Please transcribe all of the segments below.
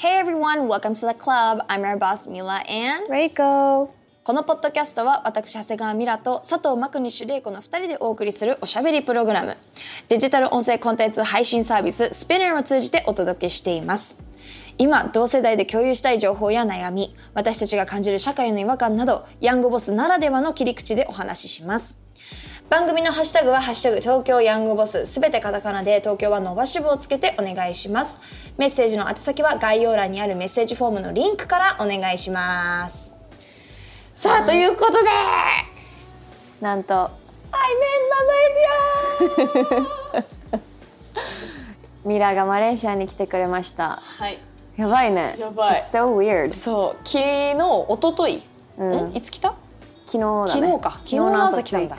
Hey everyone, welcome to the club. I'm your boss Mila and Reiko. このポッドキャストは私長谷川ミラと佐藤真国主玲子の2人でお送りするおしゃべりプログラム。デジタル音声コンテンツ配信サービス Spinner を通じてお届けしています。今同世代で共有したい情報や悩み私たちが感じる社会の違和感などヤングボスならではの切り口でお話しします番組のハッシュタグは、ハッシュタグ東京ヤングボス、すべてカタカナで東京は伸ばし棒をつけてお願いします。メッセージの宛先は概要欄にあるメッセージフォームのリンクからお願いします。さあ、ということで、なんと I'm in Malaysia! ミラがマレーシアに来てくれました。はい。やばいね。やばい。So weird そう、昨日、一昨日、うん。ん？いつ来た？昨日だね。昨日か。昨日の朝来たんだ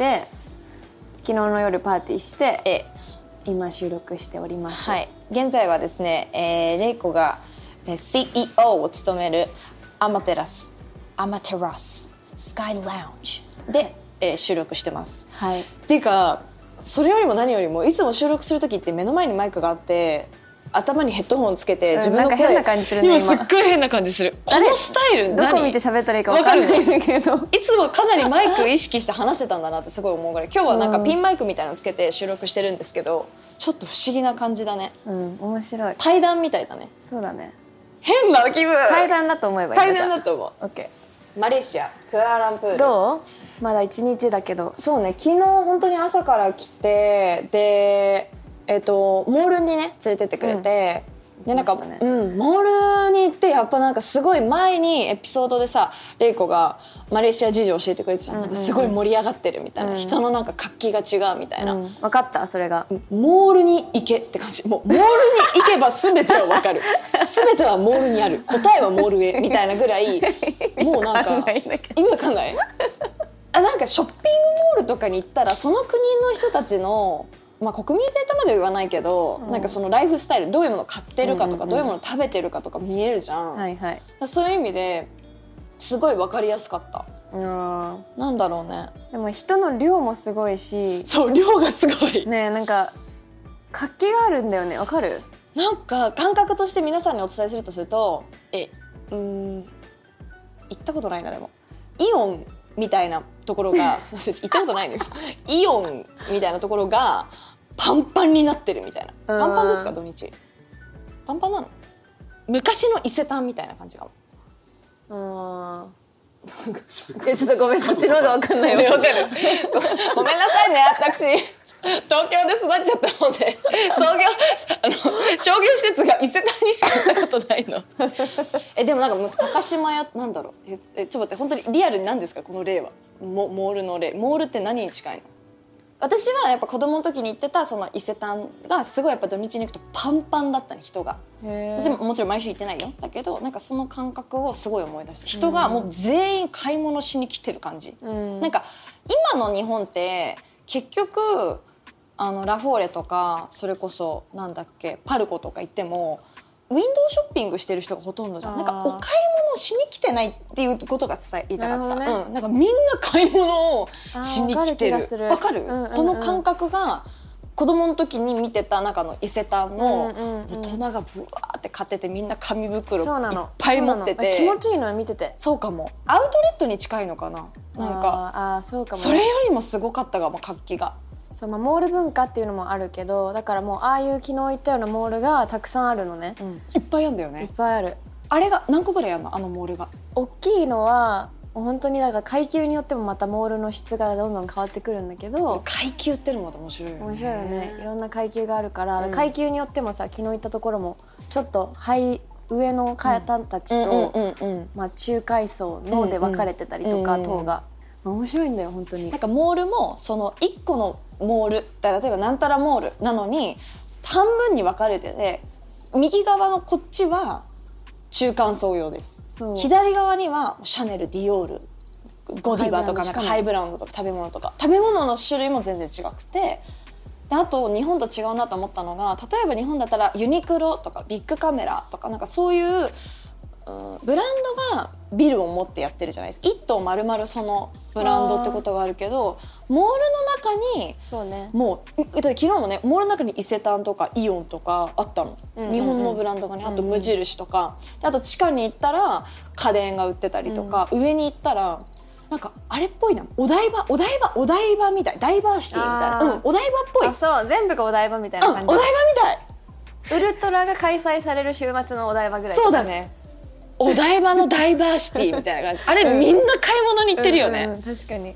昨日の夜パーティーしてえ、今収録しておりますはい。現在はですね、えー、レイコがえー CEO を務めるアマテラス、アマテラス、スカイラウンジで、えー収録してます。はいっていうかそれよりも何よりもいつも収録する時って目の前にマイクがあって頭にヘッドホンつけてん自分の声、なんか変な感じするね今今。すっごい変な感じする。このスタイルど何？こ見て喋ったらいいか分かんない。んだけど。いつもかなりマイク意識して話してたんだなってすごい思う。ぐらい今日はなんかピンマイクみたいなのつけて収録してるんですけどちょっと不思議な感じだね。うん面白い。対談みたいだね。そうだね。変な気分。対談だと思えばいい対談だと思オッケうマレーシアクアラランプール。ーどう？まだ一日だけど。そうね昨日本当に朝から来てでえっ、とモールにね連れてってくれて、でなんか、行きましたうんモールに行ってやっぱなんかすごい前にエピソードでさレイコがマレーシア事情教えてくれてたじゃん,、なんかすごい盛り上がってるみたいな、人のなんか活気が違うみたいな、うん。分かったそれが。モールに行けって感じ。もうモールに行けば全ては分かる。全てはモールにある。答えはモールへみたいなぐらい もうなんか意味わかんない？あなんかショッピングモールとかに行ったらその国の人たちの、まあ、国民性とまでは言わないけど、なんかそのライフスタイルどういうものを買ってるかとか、どういうものを食べてるかとか見えるじゃん、はいはいそういう意味ですごい分かりやすかった。うん。なんだろうね。でも人の量もすごいしそう量がすごい。ねえなんか活気があるんだよね。わかる？なんか感覚として皆さんにお伝えするとするとえうーん行ったことないなでも。イオンみたいなところが 行ったことないのよ。イオンみたいなところがパンパンになってるみたいな。パンパンですか土日？パンパンなの？昔の伊勢丹みたいな感じかも。うん えちょっとごめんそっちの方がわかんないわ わかる。ご ごめんなさいね私。東京で育っちゃったもんで。創業あの商業施設が伊勢丹にしか行ったことないの。えでもなんかもう高島屋なんだろう。ええちょっと待って本当にリアルに何ですかこの例は？モモールの例。モールって何に近いの？私はやっぱ子供の時に行ってたその伊勢丹がすごいやっぱ土日に行くとパンパンだったね人が。へ私ももちろん毎週行ってないよ。だけどなんかその感覚をすごい思い出した。人がもう全員買い物しに来てる感じ、ん。なんか今の日本って結局あのラフォーレとかそれこそなんだっけパルコとか行ってもウィンドウショッピングしてる人がほとんどじゃん。なんかお買い物しに来てないっていうことが伝え言いたかった、なね。うん、なんかみんな買い物をしに来てる。わかるこの感覚が子供の時に見てた中の伊勢丹の大人がブワーって買っててみんな紙袋そうないのっぱい持ってて。気持ちいいのよ見てて。そうかも。アウトレットに近いのかな？なんか。そうかもね。それよりもすごかったがもう活気がそう、まあ、モール文化っていうのもあるけどだからもうああいう昨日言ったようなモールがたくさんあるのね、いっぱいあるんだよいっねぱいある。あれが何個ぐらいあるの？あのモールが。大きいのは本当になんか階級によってもまたモールの質がどんどん変わってくるんだけど階級ってのもまた面白いよね。面白いよね。いろんな階級があるから、うん。階級によってもさ昨日行ったところもちょっとハイ上の方たちと、中階層ので分かれてたりとか、うんうん等が、面白いんだよ本当に。なんかモールもその1個のモールだ例えばなんたらモールなのに半分に分かれてて右側のこっちは中間層用です。左側にはシャネルディオールゴディバとかなんかハイブランドとか食べ物とか食べ物の種類も全然違くてであと日本と違うなと思ったのが例えば日本だったらユニクロとかビッグカメラとかなんかそういう、うんブランドがビルを持ってやってるじゃないですか。一棟丸々そのブランドってことがあるけどモールの中にそうね。もう昨日もねモールの中に伊勢丹とかイオンとかあったの、うんうんうん。日本のブランドがねあと無印とか、であと地下に行ったら家電が売ってたりとか、上に行ったらなんかあれっぽいな。お台場お台場お台場みたい。ダイバーシティみたいな、うん、お台場っぽい、そう。全部がお台場みたいお台場な感じみたい。ウルトラが開催される週末のお台場ぐらいそうだねお台場のダイバーシティみたいな感じ。あれ、みんな買い物に行ってるよね、うんうん確かに。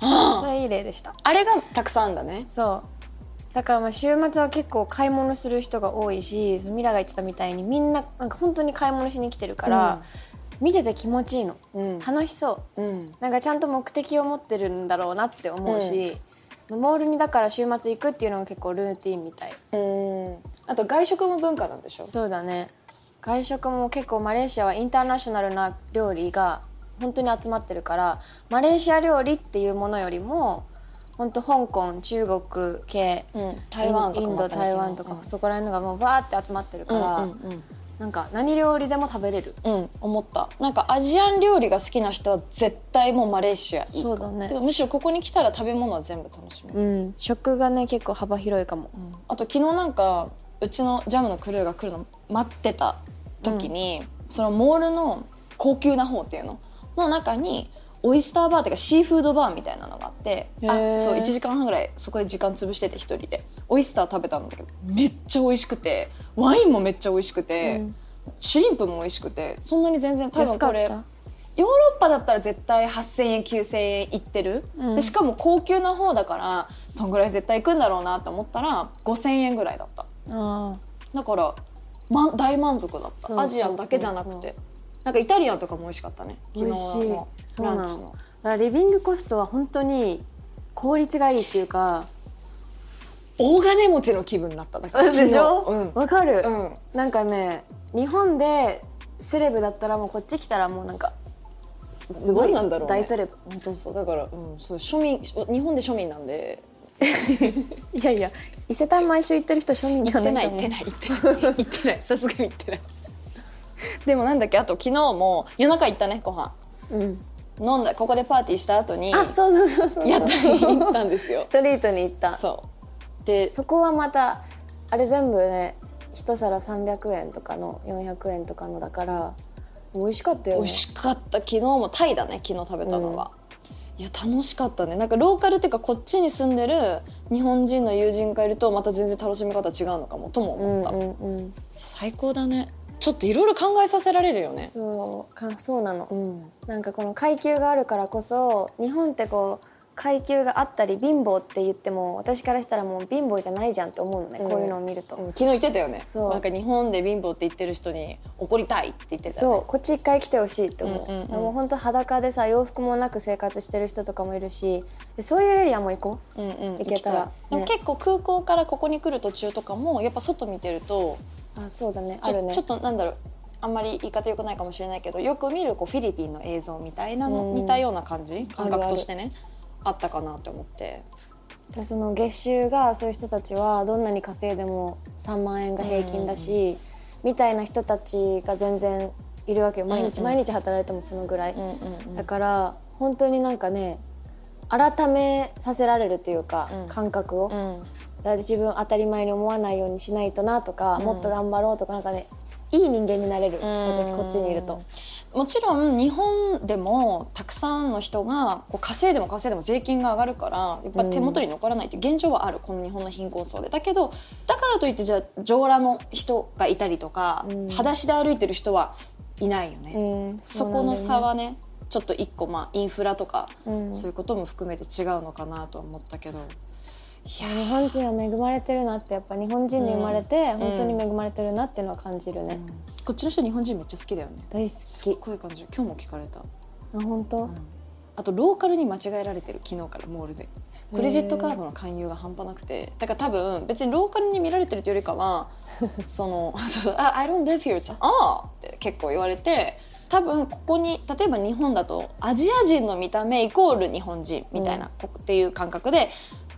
あそれいい例でした。あれがたくさんだね。そう。だからまあ週末は結構買い物する人が多いしミラが言ってたみたいにみんななんか本当に買い物しに来てるから、見てて気持ちいいの。うん。楽しそう。うん。なんかちゃんと目的を持ってるんだろうなって思うし、モールにだから週末行くっていうのが結構ルーティンみたい。うん。あと外食も文化なんでしょ。そうだね外食も結構マレーシアはインターナショナルな料理が本当に集まってるからマレーシア料理っていうものよりも本当香港中国系うん、台湾インド台湾とか、そこら辺のがもうバーって集まってるから、うんうんなんか何料理でも食べれる。うん、うん、思った。なんかアジアン料理が好きな人は絶対もうマレーシアそうだね。むしろここに来たら食べ物は全部楽しめる、うん食がね結構幅広いかも、あと昨日なんかうちのジャムのクルーが来るの待ってた時に、そのモールの高級な方っていうの？の中にオイスターバーっていうかシーフードバーみたいなのがあってあそう1時間半ぐらいそこで時間潰してて一人でオイスター食べたんだけどめっちゃ美味しくてワインもめっちゃ美味しくて、うん。シュリンプも美味しくてそんなに全然多分これヨーロッパだったら絶対8,000円9,000円いってる、うん。でしかも高級な方だからそんぐらい絶対行くんだろうなと思ったら5,000円ぐらいだった。あだから、ま、大満足だった。アジアンだけじゃなくて。なんかイタリアンとかも美味しかったね。昨日のランチの。だからリビングコストは本当に効率がいいっていうか。大金持ちの気分になっただからでしょ？うん。わ、かる、うん。なんかね日本でセレブだったらもうこっち来たらもうなんかすごい何なんだろうね。大セレブ。本当そうだから、うん、そう庶民日本で庶民なんで。いやいや伊勢丹毎週行ってる人庶民じ行ってゃない行ってない行ってない行ってない。さすがに行ってない。でもなんだっけあと昨日も夜中行ったねご飯。うん、飲んだここでパーティーした後にあそうそうそうそう。やったり行ったんですよ。ストリートに行った。そそう。でこはまたあれ全部ね一皿300円とかの400円とかのだから美味しかったよ、ね、美味しかった。昨日もタイだね昨日食べたのは、いや楽しかったね。なんかローカルっていうかこっちに住んでる日本人の友人がいるとまた全然楽しみ方違うのかもとも思った、うんうんうん。最高だね。ちょっといろいろ考えさせられるよね。そうかそうなの、うん。なんかこの階級があるからこそ日本ってこう階級があったり貧乏って言っても私からしたらもう貧乏じゃないじゃんって思うのね、うん。こういうのを見ると、うん昨日言ってたよね。そう。なんか日本で貧乏って言ってる人に怒りたいって言ってたよね。そうこっち一回来てほしいって思う,、うんうんうん。もう本当裸でさ洋服もなく生活してる人とかもいるしでそういうエリアも行こう。んうん行けたら。ねでも結構空港からここに来る途中とかもやっぱ外見てるとうあそうだね。あるね。ちょっとなんだろう。あんまり言い方良くないかもしれないけどよく見るこうフィリピンの映像みたいなの、うん。似たような感じ？感あるある覚としてね。あったかなと思って。でその月収がそういう人たちはどんなに稼いでも3万円が平均だし、みたいな人たちが全然いるわけよ。毎日、うんうん。毎日働いてもそのぐらい、うんうんうん。だから本当になんかね改めさせられるというか、うん。感覚を、うん。自分当たり前に思わないようにしないとなとか、うん。もっと頑張ろうとかなんかねいい人間になれる、私こっちにいると。もちろん日本でもたくさんの人がこう稼いでも稼いでも税金が上がるからやっぱ手元に残らないっていう現状はある。この日本の貧困層で。だけどだからといってじゃあ上裸の人がいたりとか、うん。裸足で歩いてる人はいないよね、うん。そこの差はね。ちょっと一個まあインフラとか、うん。そういうことも含めて違うのかなとは思ったけど日本人は恵まれてるなってやっぱ日本人に生まれてん。本当に恵まれてるなっていうのは感じるね、こっちの人日本人めっちゃ好きだよね。大好すきっごい感じ。る今日も聞かれた。あ本当、あとローカルに間違えられてる昨日からモールで。クレジットカードの勧誘が半端なくて。だから多分別にローカルに見られてるというよりかは そのあ「I don't live here」ああって結構言われて多分ここに例えば日本だとアジア人の見た目イコール日本人みたいな、こっていう感覚で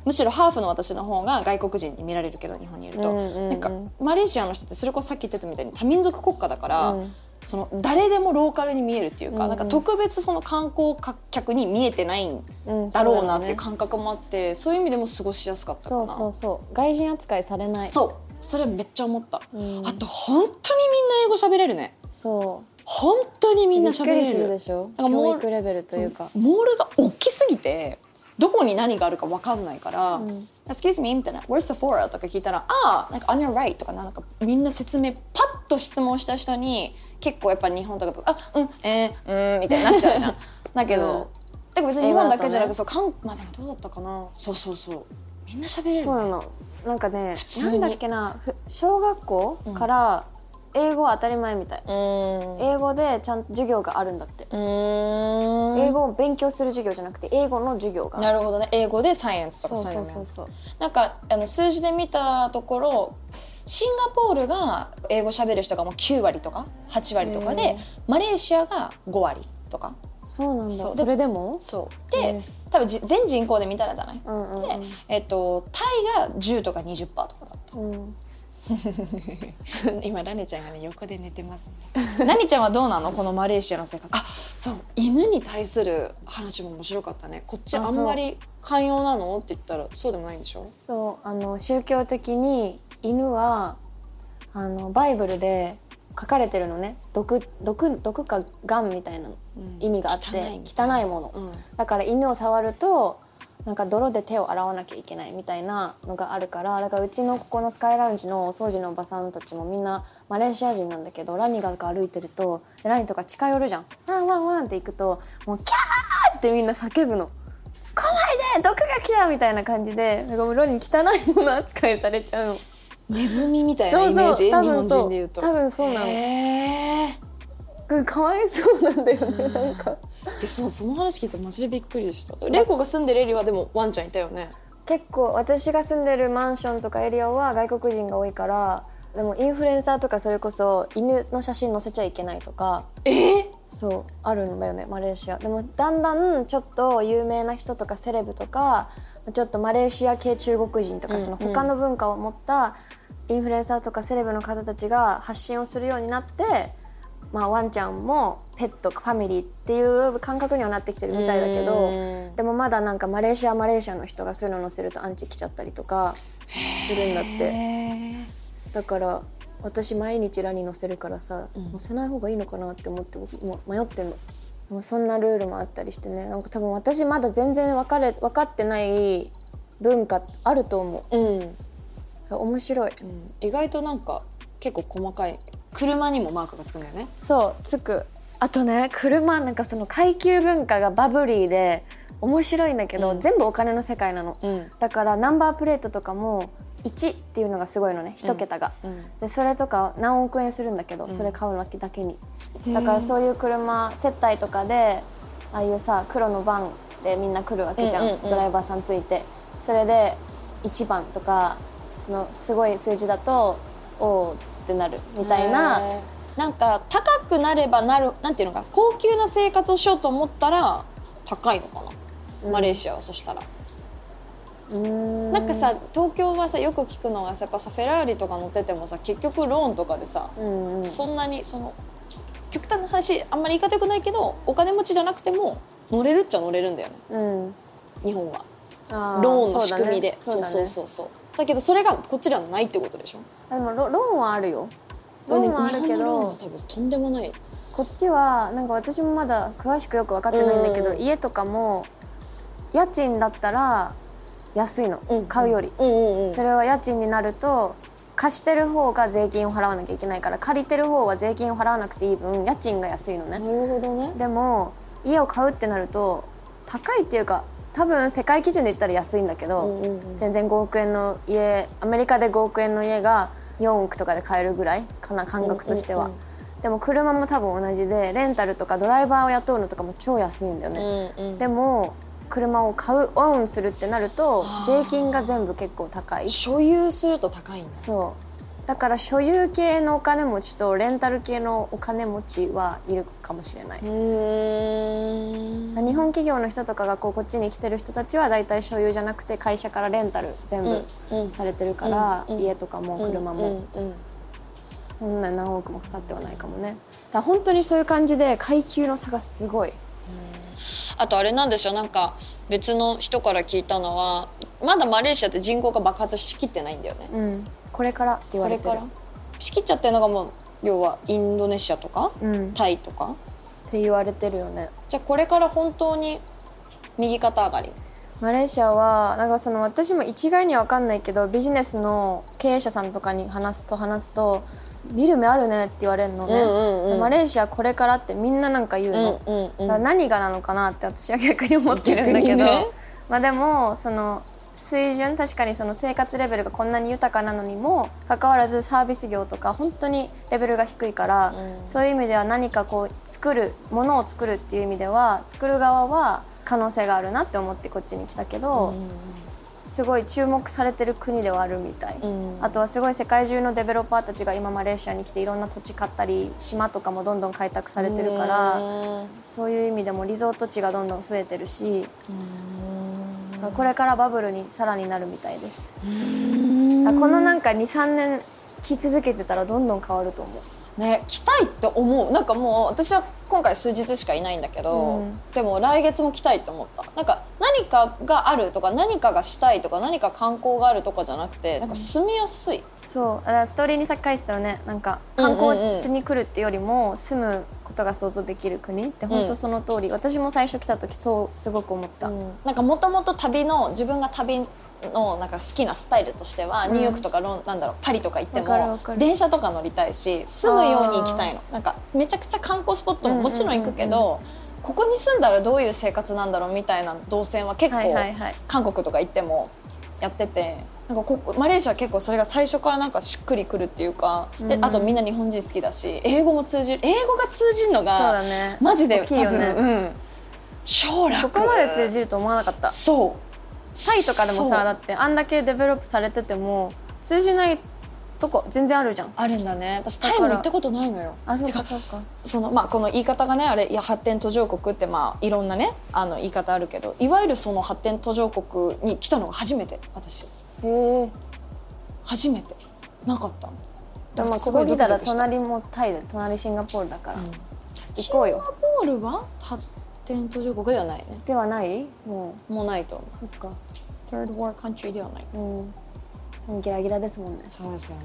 むしろハーフの私の方が外国人に見られるけど日本にいると、うんうんうん。なんかマレーシアの人ってそれこそさっき言ってたみたいに多民族国家だから、うん。その誰でもローカルに見えるっていうか、うんうん。なんか特別その観光客に見えてないんうんだろうなっていうそ感覚もあってそういう意味でも過ごしやすかった。そうそうそう外人扱いされない。そう。それめっちゃ思った、うん。あと本当にみんな英語喋れるね。そう。本当にみんな喋れる。るでしょ？教育レベルというか。モールが大きすぎてどこに何があるか分かんないから「うん。Excuse me」みたいな「Where's the for?」とか聞いたら「ああなんか on your right」とかなんかみんな説明パッと質問した人に結構やっぱ日本とかと「あうんえー、うん」みたいになっちゃうじゃん。だけど、うん。だから別に日本だけじゃなくね。そうかんまあでもどうだったかな。そうそうそう。みんな喋れるね。そうなの。なんかねなんだっけなふ小学校から英語は当たり前みたい、英語でちゃんと授業があるんだって、英語を勉強する授業じゃなくて英語の授業が。なるほどね。英語でサイエンスとかそうそういうのそう。そうなんかあの数字で見たところシンガポールが英語喋る人がもう9割とか8割とかへでーマレーシアが5割とか。そうなんだ。それでも？そう。で多分じ全人口で見たらじゃない、で、えっと、タイが10とか20%とかだった。うん 今ラネちゃんがね横で寝てます。ね ラネちゃんはどうなの？このマレーシアの生活。あそう。犬に対する話も面白かったね。こっちああんまり寛容なの？って言ったらそうでもないんでしょ？そう。あの宗教的に犬はあのバイブルで書かれてるのね。毒毒毒かがんみたいな意味があって、汚いみたいな。汚いもの、うん。だから犬を触るとなんか泥で手を洗わなきゃいけないみたいなのがあるからだからうちのここのスカイラウンジのお掃除のおばさんたちもみんなマレーシア人なんだけどラニが歩いてるとでラニとか近寄るじゃん。ワンワンワンって行くともうキャーってみんな叫ぶの。来ないで毒が来たみたいな感じでなんかもうロニ汚いもの扱いされちゃうの。ネズミみたいなそうイメージ？そう。多日本人で言うと。多分そうなの。へうんかわいそうなんだよねなんか。ー えそうその話聞いてマジでびっくりした。レイコが住んでるエリアはでもワンちゃんいたよね？結構私が住んでるマンションとかエリアは外国人が多いからでもインフルエンサーとかそれこそ犬の写真載せちゃいけないとか。え？ー、そうあるんだよねマレーシア。でもだんだんちょっと有名な人とかセレブとかちょっとマレーシア系中国人とか、うん。その他の文化を持ったインフルエンサーとかセレブの方たちが発信をするようになって、まあ、ワンちゃんもペットファミリーっていう感覚にはなってきてるみたいだけどでもまだなんかマレーシアマレーシアの人がそういうの載せるとアンチ来ちゃったりとかするんだって。へだから私毎日ラに載せるからさ、うん。載せない方がいいのかなって思って僕もう迷ってんの。もうそんなルールもあったりしてね。なんか多分私まだ全然分かれ分かってない文化あると思ーう。ん、うん、う面白い。意外となんか結構細かい車にもマークがつくんだよね。そうつく。あとね車なんかその階級文化がバブリーで面白いんだけど、うん。全部お金の世界なの。うん。だからナンバープレートとかも1っていうのがすごいのね1桁が、うん。でそれとか何億円するんだけど、ん。それ買うだけだけに。だからそういう車接待とかでああいうさ黒のバンでみんな来るわけじゃん,、ドライバーさんついて。それで1番とかそのすごい数字だとおーってなるみたいな。なんか高くなればなるなんていうのかな高級な生活をしようと思ったら高いのかな、うん。マレーシアはそしたら、ん。なんかさ東京はさよく聞くのがさやっぱさフェラーリとか乗っててもさ結局ローンとかでさ、うんうん。そんなにその極端な話あんまり言い方よくないけどお金持ちじゃなくても乗れるっちゃ乗れるんだよね。うん。日本は。あローンの仕組みで。そうそうそうそうだけどそれがこっちではないってことでしょ？あでもロローンはあるよ。ローンはあるけ日本のローンはど多分とんでもない。こっちはなんか私もまだ詳しくよく分かってないんだけど、うん。家とかも家賃だったら安いの、買うより、うんうんうん。それは家賃になると貸してる方が税金を払わなきゃいけないから借りてる方は税金を払わなくていい分家賃が安いのね、なるほどね。でも家を買うってなると高いっていうか多分世界基準で言ったら安いんだけど、うんうんうん。全然5億円の家アメリカで5億円の家が4億とかで買えるぐらいかな感覚としては、うんうんでも車も多分同じでレンタルとかドライバーを雇うのとかも超安いんだよね、うんうん。でも車を買うオンするってなると税金が全部結構高い。所有すると高いんですそうだから所有系のお金持ちとレンタル系のお金持ちはいるかもしれない、うん日本企業の人とかがこうこっちに来てる人たちは大体所有じゃなくて会社からレンタル全部うんされてるから、うん家とかも車も、そんな何億もかかってはないかもね。だ本当にそういう感じで階級の差がすごい。あとあれなんでしょう。なんか別の人から聞いたのはまだマレーシアって人口が爆発しきってないんだよね。うんこれからって言われてる。これから。しきっちゃってるのがもう要はインドネシアとかうん、っタイとか？て言われてるよね。じゃあこれから本当に右肩上がり。マレーシアはなんかその私も一概には分かんないけどビジネスの経営者さんとかに話すと話すと見る目あるねって言われるのね、うんうんうん。マレーシアこれからってみんななんか言うの、うんうんだから何がなのかなって私は逆に思ってるんだけど、ね。まあでもその水準確かにその生活レベルがこんなに豊かなのにもかかわらずサービス業とか本当にレベルが低いから、うん。そういう意味では何かこう作るものを作るっていう意味では作る側は可能性があるなって思ってこっちに来たけど、すごい注目されてる国ではあるみたい。うん。あとはすごい世界中のデベロッパーたちが今マレーシアに来ていろんな土地買ったり島とかもどんどん開拓されてるからうんそういう意味でもリゾート地がどんどん増えてるしこれからバブルにさらになるみたいです。このなんか23年来続けてたらどんどん変わると思うね来たいって思う。なんかもう私は今回数日しかいないんだけど、うん。でも来月も来たいって思った。なんか何かがあるとか何かがしたいとか何か観光があるとかじゃなくてなんか住みやすい、そう。だからストーリーにさっき書いてたよね。なんかうんうんうん。観光しに来るってよりも住むことが想像できる国って本当その通り、私も最初来た時そうすごく思った、なんかもともと旅の自分が旅のなんか好きなスタイルとしては、うん。ニューヨークとかロンなんだろうパリとか行っても電車とか乗りたいし住むように行きたいの。なんかめちゃくちゃ観光スポットももちろん行くけど、ここに住んだらどういう生活なんだろうみたいな動線は結構、はいはいはい。韓国とか行ってもやっててなんかここマレーシアは結構それが最初からなんかしっくりくるっていうか、でうんあとみんな日本人好きだし英語も通じる英語が通じるのそうだがね。マジで大きいよね。多分、うん、超楽。ここまで通じると思わなかった。そうタイとかでもさだってあんだけデベロップされてても通じないとこ全然あるじゃん。あるんだね。私タイも行ったことないのよ。あそうてかそうか。そのまあこの言い方がねあれいや発展途上国ってまあいろんなねあの言い方あるけどいわゆるその発展途上国に来たのが初めて私へえ。初めて。なかったの。でもここ来たら隣もタイで隣シンガポールだから、うん。行こうよ。シンガポールは？発展途上国ではないね。ではない？ももうないと思う。うそっか。Third World Country ではない。うん。ギラギラですもんね。そうですよね。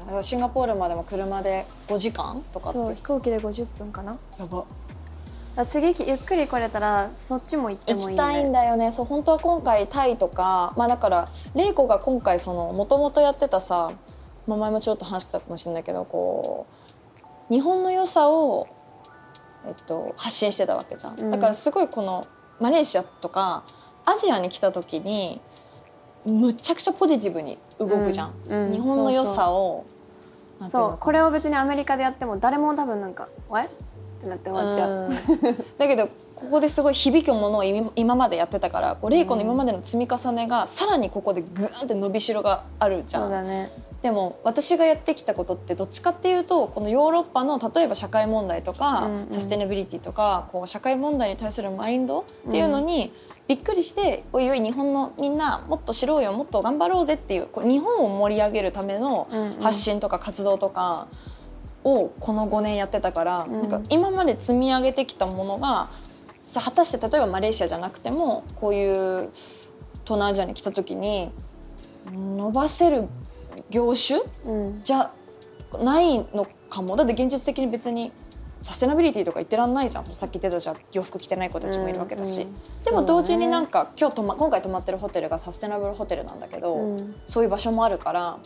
だからシンガポールまでも車で5時間とかって。そう飛行機で50分かな。やば。ら次ゆっくり来れたらそっちも行ってもいいね。行きたいんだよね。そう本当は今回タイとかまあだから玲子が今回そのもともとやってたさ、まあ、前もちょっと話したかもしれないけどこう日本の良さを、えっと、発信してたわけじゃん、うん。だからすごいこのマレーシアとかアジアに来た時にむちゃくちゃポジティブに動くじゃん、うん。うん。日本の良さをそう。これを別にアメリカでやっても誰も多分なんか「わえ?」ってなって終わっちゃう、うん。だけどここですごい響くものを今今までやってたからこう玲子の今までの積み重ねがさらにここでグーンって伸びしろがあるじゃそうんだねでも私がやってきたことってどっちかっていうとこのヨーロッパの例えば社会問題とか、うんうん。サステナビリティとかこう社会問題に対するマインドっていうのに、びっくりしておいおい日本のみんなもっと知ろうよもっと頑張ろうぜっていうこう日本を盛り上げるための発信とか活動とかをこの5年やってたから、んなんか今まで積み上げてきたものがじゃあ果たして例えばマレーシアじゃなくてもこういう東南アジアに来た時に伸ばせる業種？うん。じゃないのかも。だって現実的に別にサステナビリティとか言ってらんないじゃん。さっき言ってたじゃん。洋服着てない子たちもいるわけだし、うんうんでも同時になんか、か、今日泊ま今回泊まってるホテルがサステナブルホテルなんだけど、うん。そういう場所もあるから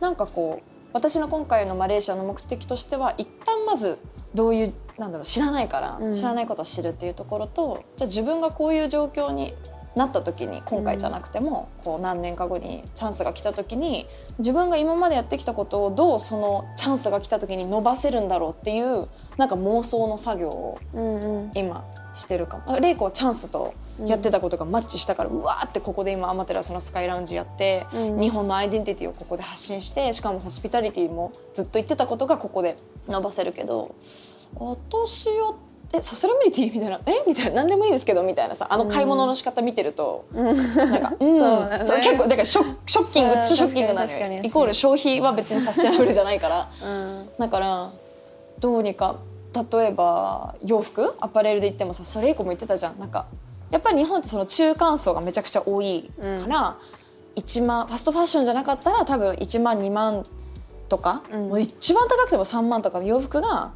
なんかこう私の今回のマレーシアの目的としては一旦まずどういうなんだろう知らないから、うん。知らないことを知るっていうところとじゃあ自分がこういう状況になった時に今回じゃなくても、こう何年か後にチャンスが来た時に自分が今までやってきたことをどうそのチャンスが来た時に伸ばせるんだろうっていうなんか妄想の作業をうんうん。今してるかも。レイコはチャンスとやってたことがマッチしたから、うわーってここで今アマテラスのスカイラウンジやって、うん。日本のアイデンティティをここで発信してしかもホスピタリティもずっと言ってたことがここで伸ばせるけど私はえサスラビリティ？みたいなえ？みたいな何でもいいですけどみたいなさあの買い物の仕方見てると、なんか、うん、そうそう結構だからショッショッキングショッキングなのよ。イコール消費は別にサステナブルじゃないから。うん。だからどうにか例えば洋服？アパレルで言ってもさそれ以降も言ってたじゃん。なんかやっぱり日本ってその中間層がめちゃくちゃ多いから、1万ファストファッションじゃなかったら多分1万2万とか、うん。もう一番高くても3万とかの洋服が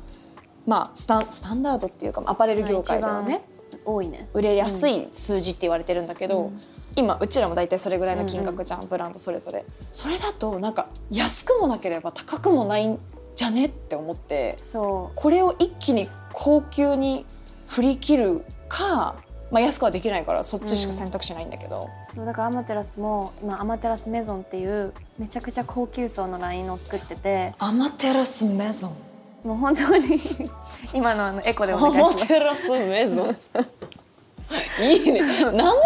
まあスタンスタンダードっていうかアパレル業界ではね、多いね。売れやすい数字って言われてるんだけど、うん。今うちらも大体それぐらいの金額じゃん、ブランドそれぞれ。それだとなんか安くもなければ高くもないんじゃねって思ってそこれを一気に高級に振り切るか、まあ、安くはできないからそっちしか選択肢ないんだけど、うそうだからアマテラスも今アマテラスメゾンっていうめちゃくちゃ高級層のラインを作ってて。アマテラスメゾンもう本当に今のあのエコでお願いします。いいね。名前がい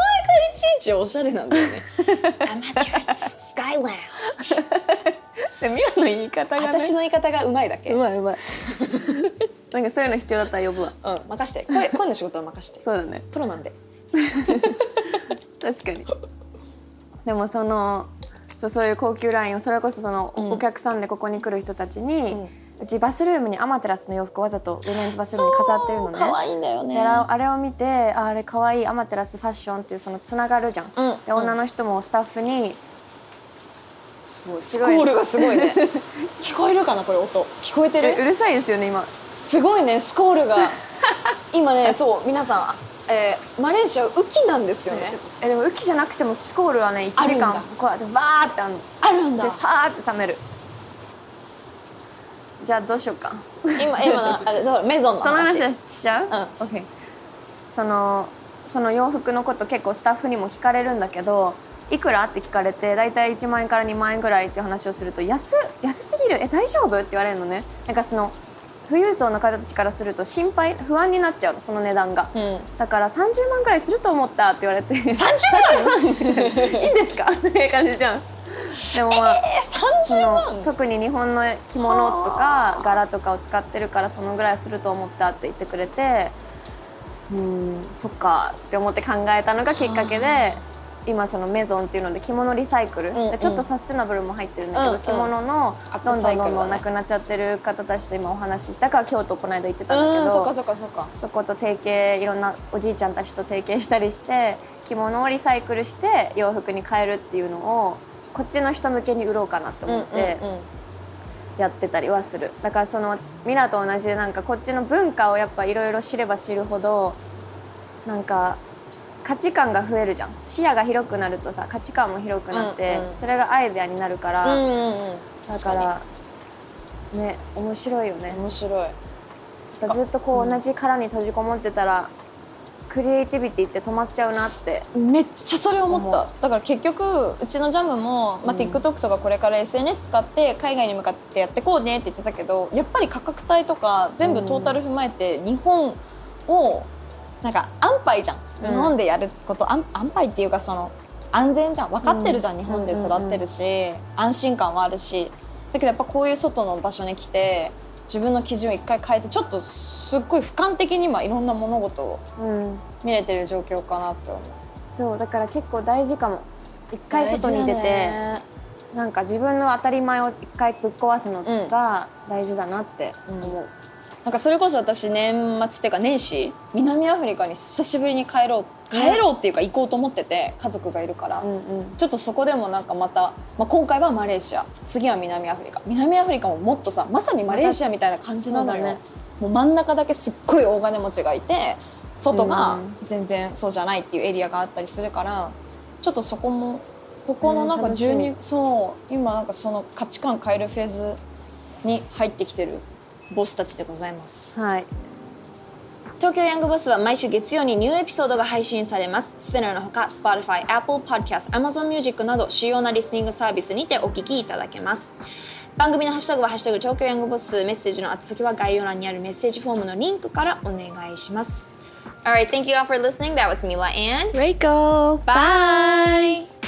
ちいちおしゃれなんだよね。アマテラススカイラウンでミラの言い方が、ね、私の言い方がうまいだけ。うまいうまい。なんかそういうの必要だったら呼ぶわ。うん、任して。声声の仕事は任して。そうだね。プロなんで。確かに。でもそのそうそういう高級ラインをそれこそその、うん。お客さんでここに来る人たちに、ううんちバスルームにアマテラスの洋服わざとウェメンズバスルームに飾ってるのね。可愛いんだよね。であれを見てああれ可愛いアマテラスファッションっていうそのつながるじゃん、うんで女の人もスタッフにすごい。すごいスコールがすごいね。聞こえるかなこれ音。聞こえてる？えうるさいですよね今。すごいねスコールが。今ねそう皆さん、えーマレーシア雨季なんですよね。えでも雨季じゃなくてもスコールはね1時間こうやってバーってあるの。あるんだ。でさーって冷めるじゃあどうしようか。今今のあそうメゾンのその話しちゃう、ん。OK そのその洋服のこと結構スタッフにも聞かれるんだけどいくらって聞かれて大体1万円から2万円ぐらいっていう話をすると安安すぎる？え大丈夫？って言われるのね。なんかその富裕層の方たちからすると心配不安になっちゃうのその値段が、うん。だから30万ぐらいすると思ったって言われて。30 30万いいんですか？っていう感じじゃんでもまあ、そ30の万。特に日本の着物とか柄とかを使ってるからそのぐらいすると思ったって言ってくれてうんそっかって思って考えたのがきっかけで今そのメゾンっていうので着物リサイクル、うんうん。でちょっとサステナブルも入ってるんだけど、うんうん。着物のどんどんどんどんなくなっちゃってる方たちと今お話ししたから京都この間行ってたんだけど、うんそっかそっかそっか。そこと提携いろんなおじいちゃんたちと提携したりして着物をリサイクルして洋服に変えるっていうのをこっちの人向けに売ろうかなと思ってやってたりはする。だからそのミラと同じでなんかこっちの文化をやっぱいろいろ知れば知るほどなんか価値観が増えるじゃん。視野が広くなるとさ価値観も広くなって、うんうんそれがアイデアになるから、うんうんうん。だ確かからね面白いよね。に面白い。ずっとこう同じ殻に閉じこもってたらクリエイティビティって止まっちゃうなって。めっちゃそれ思っ思ただから結局うちのジャムも、まあ、TikTok とかこれから SNS 使って海外に向かってやってこうねって言ってたけどやっぱり価格帯とか全部トータル踏まえて日本をなんか安牌じゃん、うん。日本でやること安安牌っていうかその安全じゃん。分かってるじゃん、うん。日本で育ってるし、安心感はあるし。だけどやっぱこういう外の場所に来て自分の基準を一回変えてちょっとすっごい俯瞰的に今いろんな物事をうん。見れてる状況かなって思う。そうだから結構大事かも。一回外に出て、なんか自分の当たり前を一回ぶっ壊すのが大事だなって思う、なんかそれこそ私年末っていうか年始南アフリカに久しぶりに帰ろう帰ろうっていうか行こうと思ってて家族がいるから、うんうん。ちょっとそこでもなんかまた、まあ、今回はマレーシア。次は南アフリカ。南アフリカももっとさまさにマレーシアみたいな感じなのよ、ね。もう真ん中だけすっごい大金持ちがいて外がうん全然そうじゃないっていうエリアがあったりするからちょっとそこもここのなんかうん楽しみ。12、そう今なんかその価値観変えるフェーズに入ってきてるボスたちでございます。はい東京ヤングボスは毎週月曜にニューエピソードが配信されます。スペナーのほか、Spotify、Apple Podcast、Amazon Music など主要なリスニングサービスにてお聞きいただけます。番組のハッシュタグは「ハッシュタグ東京ヤングボス」メッセージの宛先は概要欄にあるメッセージフォームのリンクからお願いします Alright, thank you all for listening. That was Mila and Reiko! bye. Spinner.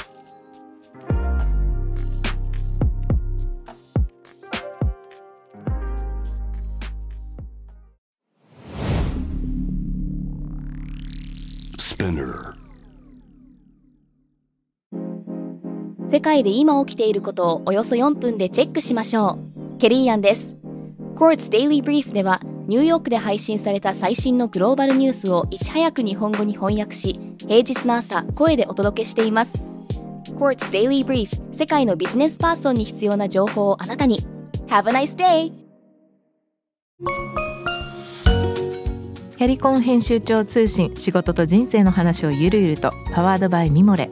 世界で今起きていることをおよそ4分でチェックしましょう。ケリーアンです。Courts Daily Brief では、ニューヨークで配信された最新のグローバルニュースをいち早く日本語に翻訳し、平日の朝、声でお届けしています。Courts Daily Brief 世界のビジネスパーソンに必要な情報をあなたに。Have a nice day! キャリコン編集長通信仕事と人生の話をゆるゆるとパワードバイミモレ